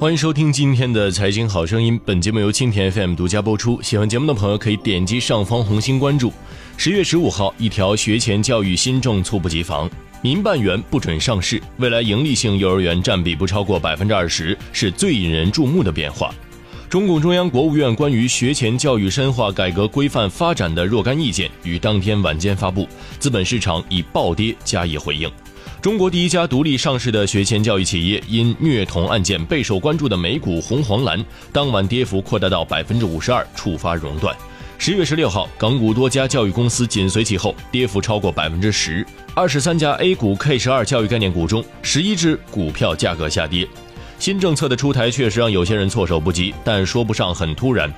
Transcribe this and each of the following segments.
欢迎收听今天的财经好声音，本节目由蜻蜓 FM 独家播出。喜欢节目的朋友可以点击上方红心关注。十月十五号，一条学前教育新政猝不及防，民办园不准上市，未来盈利性幼儿园占比不超过百分之二十，是最引人注目的变化。中共中央、国务院关于学前教育深化改革规范发展的若干意见于当天晚间发布，资本市场以暴跌加以回应。中国第一家独立上市的学前教育企业因虐童案件备受关注的美股红黄蓝当晚跌幅扩大到百分之五十二，触发熔断。十月十六号，港股多家教育公司紧随其后，跌幅超过百分之十。二十三家 A 股 K 十二教育概念股中，十一只股票价格下跌。新政策的出台确实让有些人措手不及，但说不上很突然。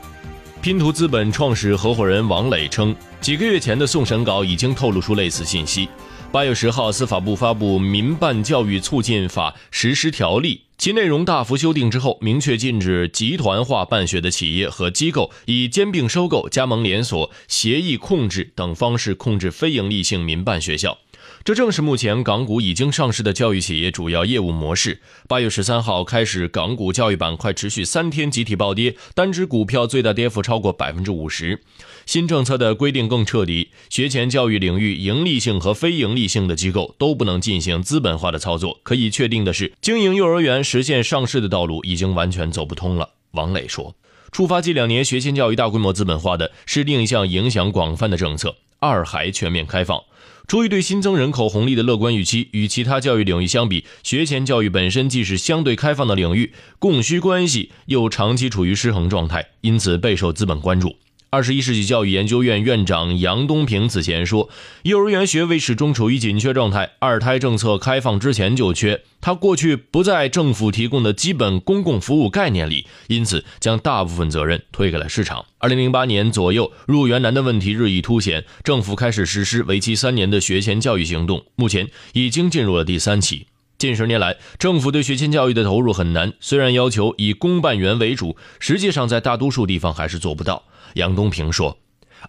拼图资本创始合伙人王磊称，几个月前的送审稿已经透露出类似信息。八月十号，司法部发布《民办教育促进法实施条例》，其内容大幅修订之后，明确禁止集团化办学的企业和机构以兼并收购、加盟连锁、协议控制等方式控制非营利性民办学校。这正是目前港股已经上市的教育企业主要业务模式。八月十三号开始，港股教育板块持续三天集体暴跌，单只股票最大跌幅超过百分之五十。新政策的规定更彻底，学前教育领域盈利性和非盈利性的机构都不能进行资本化的操作。可以确定的是，经营幼儿园实现上市的道路已经完全走不通了。王磊说，触发近两年学前教育大规模资本化的是另一项影响广泛的政策——二孩全面开放。出于对新增人口红利的乐观预期，与其他教育领域相比，学前教育本身既是相对开放的领域，供需关系又长期处于失衡状态，因此备受资本关注。二十一世纪教育研究院院长杨东平此前说，幼儿园学位始终处于紧缺状态，二胎政策开放之前就缺。他过去不在政府提供的基本公共服务概念里，因此将大部分责任推给了市场。二零零八年左右，入园难的问题日益凸显，政府开始实施为期三年的学前教育行动，目前已经进入了第三期。近十年来，政府对学前教育的投入很难，虽然要求以公办园为主，实际上在大多数地方还是做不到。杨东平说：“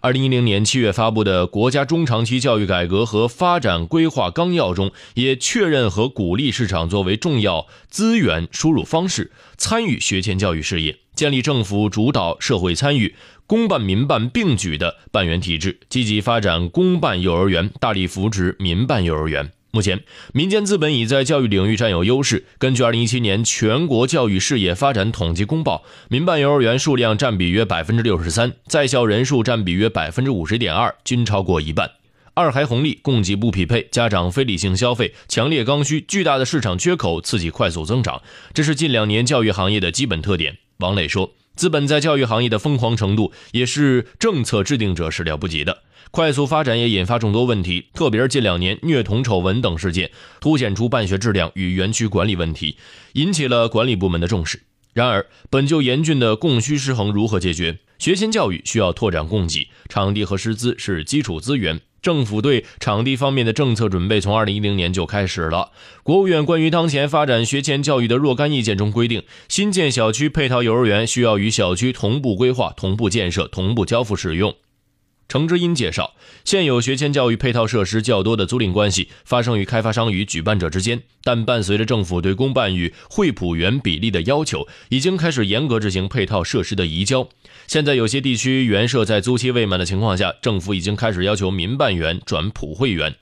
二零一零年七月发布的《国家中长期教育改革和发展规划纲要》中，也确认和鼓励市场作为重要资源输入方式，参与学前教育事业，建立政府主导、社会参与、公办民办并举的办园体制，积极发展公办幼儿园，大力扶持民办幼儿园。”目前，民间资本已在教育领域占有优势。根据二零一七年全国教育事业发展统计公报，民办幼儿园数量占比约百分之六十三，在校人数占比约百分之五十点二，均超过一半。二孩红利供给不匹配，家长非理性消费，强烈刚需，巨大的市场缺口刺激快速增长，这是近两年教育行业的基本特点。王磊说，资本在教育行业的疯狂程度，也是政策制定者始料不及的。快速发展也引发众多问题，特别是近两年虐童丑闻等事件，凸显出办学质量与园区管理问题，引起了管理部门的重视。然而，本就严峻的供需失衡如何解决？学前教育需要拓展供给，场地和师资是基础资源。政府对场地方面的政策准备从二零一零年就开始了。国务院关于当前发展学前教育的若干意见中规定，新建小区配套幼儿园需要与小区同步规划、同步建设、同步交付使用。程之音介绍，现有学前教育配套设施较多的租赁关系发生于开发商与举办者之间，但伴随着政府对公办与惠普园比例的要求，已经开始严格执行配套设施的移交。现在有些地区园舍在租期未满的情况下，政府已经开始要求民办园转普惠园。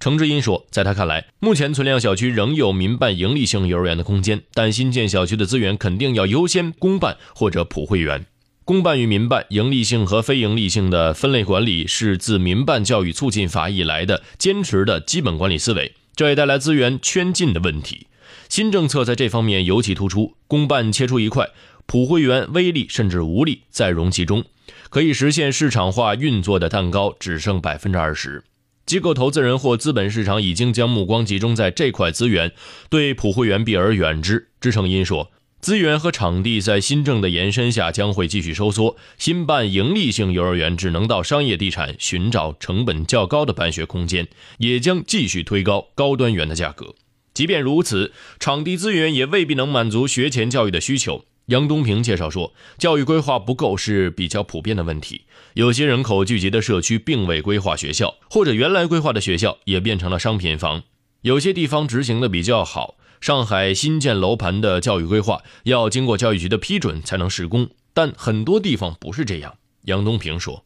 程之音说，在他看来，目前存量小区仍有民办盈利性幼儿园的空间，但新建小区的资源肯定要优先公办或者普惠园。公办与民办、盈利性和非盈利性的分类管理是自民办教育促进法以来的坚持的基本管理思维，这也带来资源圈禁的问题。新政策在这方面尤其突出，公办切出一块，普惠园微利甚至无利再融其中，可以实现市场化运作的蛋糕只剩百分之二十。机构投资人或资本市场已经将目光集中在这块资源，对普惠园避而远之。支撑因说。资源和场地在新政的延伸下将会继续收缩，新办盈利性幼儿园只能到商业地产寻找成本较高的办学空间，也将继续推高高端园的价格。即便如此，场地资源也未必能满足学前教育的需求。杨东平介绍说，教育规划不够是比较普遍的问题，有些人口聚集的社区并未规划学校，或者原来规划的学校也变成了商品房。有些地方执行的比较好。上海新建楼盘的教育规划要经过教育局的批准才能施工，但很多地方不是这样。杨东平说，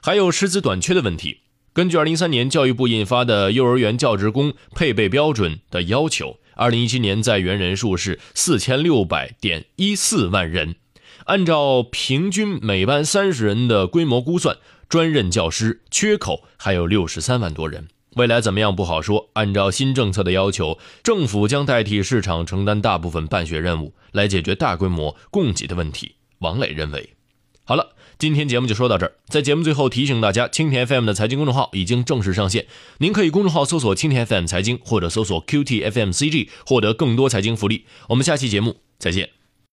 还有师资短缺的问题。根据2013年教育部印发的幼儿园教职工配备标准的要求，2017年在园人数是4600.14万人，按照平均每班三十人的规模估算，专任教师缺口还有63万多人。未来怎么样不好说。按照新政策的要求，政府将代替市场承担大部分办学任务，来解决大规模供给的问题。王磊认为，好了，今天节目就说到这儿。在节目最后提醒大家，蜻蜓 FM 的财经公众号已经正式上线，您可以公众号搜索“蜻蜓 FM 财经”或者搜索 “QTFMCG” 获得更多财经福利。我们下期节目再见。